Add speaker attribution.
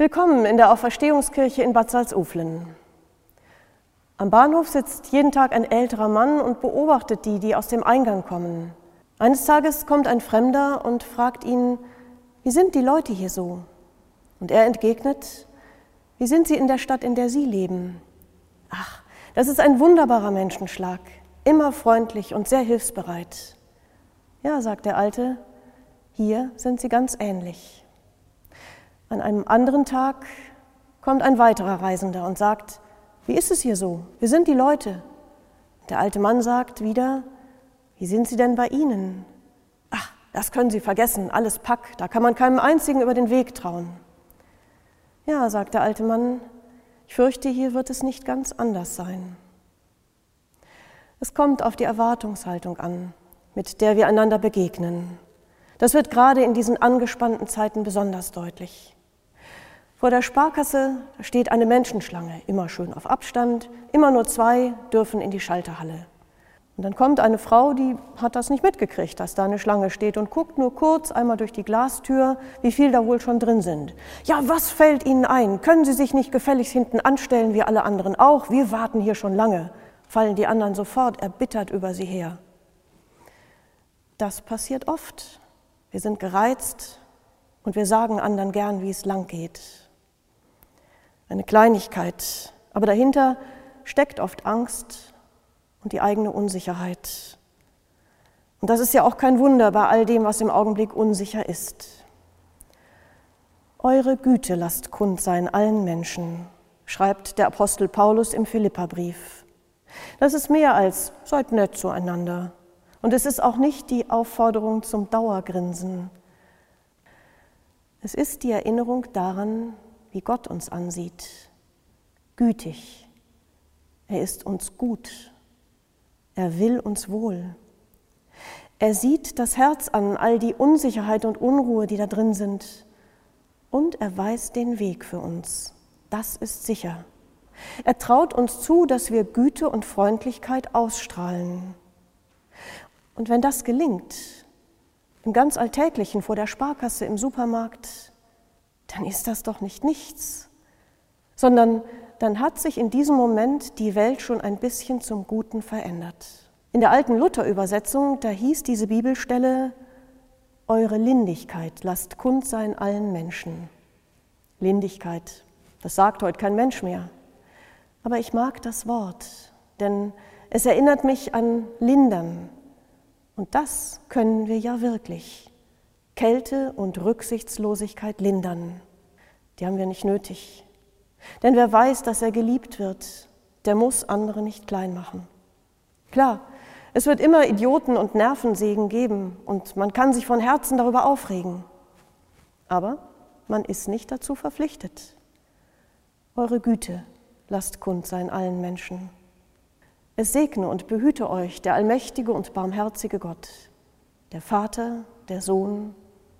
Speaker 1: Willkommen in der Auferstehungskirche in Bad Salzuflen. Am Bahnhof sitzt jeden Tag ein älterer Mann und beobachtet die, die aus dem Eingang kommen. Eines Tages kommt ein Fremder und fragt ihn, wie sind die Leute hier so? Und er entgegnet, wie sind sie in der Stadt, in der sie leben? Ach, das ist ein wunderbarer Menschenschlag, immer freundlich und sehr hilfsbereit. Ja, sagt der Alte, hier sind sie ganz ähnlich. An einem anderen Tag kommt ein weiterer Reisender und sagt, wie ist es hier so? Wir sind die Leute. Der alte Mann sagt wieder, wie sind sie denn bei Ihnen? Ach, das können Sie vergessen, alles Pack, da kann man keinem einzigen über den Weg trauen. Ja, sagt der alte Mann, ich fürchte, hier wird es nicht ganz anders sein. Es kommt auf die Erwartungshaltung an, mit der wir einander begegnen. Das wird gerade in diesen angespannten Zeiten besonders deutlich. Vor der Sparkasse steht eine Menschenschlange, immer schön auf Abstand, immer nur zwei dürfen in die Schalterhalle. Und dann kommt eine Frau, die hat das nicht mitgekriegt, dass da eine Schlange steht und guckt nur kurz einmal durch die Glastür, wie viel da wohl schon drin sind. Ja, was fällt Ihnen ein? Können Sie sich nicht gefälligst hinten anstellen, wie alle anderen auch? Wir warten hier schon lange. Fallen die anderen sofort erbittert über Sie her. Das passiert oft. Wir sind gereizt und wir sagen anderen gern, wie es lang geht eine Kleinigkeit, aber dahinter steckt oft Angst und die eigene Unsicherheit. Und das ist ja auch kein Wunder bei all dem, was im Augenblick unsicher ist. Eure Güte lasst kund sein allen Menschen, schreibt der Apostel Paulus im Philipperbrief. Das ist mehr als seid nett zueinander. Und es ist auch nicht die Aufforderung zum Dauergrinsen. Es ist die Erinnerung daran, wie Gott uns ansieht. Gütig. Er ist uns gut. Er will uns wohl. Er sieht das Herz an, all die Unsicherheit und Unruhe, die da drin sind. Und er weiß den Weg für uns. Das ist sicher. Er traut uns zu, dass wir Güte und Freundlichkeit ausstrahlen. Und wenn das gelingt, im ganz Alltäglichen vor der Sparkasse im Supermarkt, dann ist das doch nicht nichts, sondern dann hat sich in diesem Moment die Welt schon ein bisschen zum Guten verändert. In der alten Luther-Übersetzung, da hieß diese Bibelstelle, Eure Lindigkeit lasst kund sein allen Menschen. Lindigkeit, das sagt heute kein Mensch mehr. Aber ich mag das Wort, denn es erinnert mich an Lindern. Und das können wir ja wirklich. Kälte und Rücksichtslosigkeit lindern. Die haben wir nicht nötig. Denn wer weiß, dass er geliebt wird, der muss andere nicht klein machen. Klar, es wird immer Idioten und Nervensägen geben und man kann sich von Herzen darüber aufregen. Aber man ist nicht dazu verpflichtet. Eure Güte lasst kund sein allen Menschen. Es segne und behüte euch der allmächtige und barmherzige Gott, der Vater, der Sohn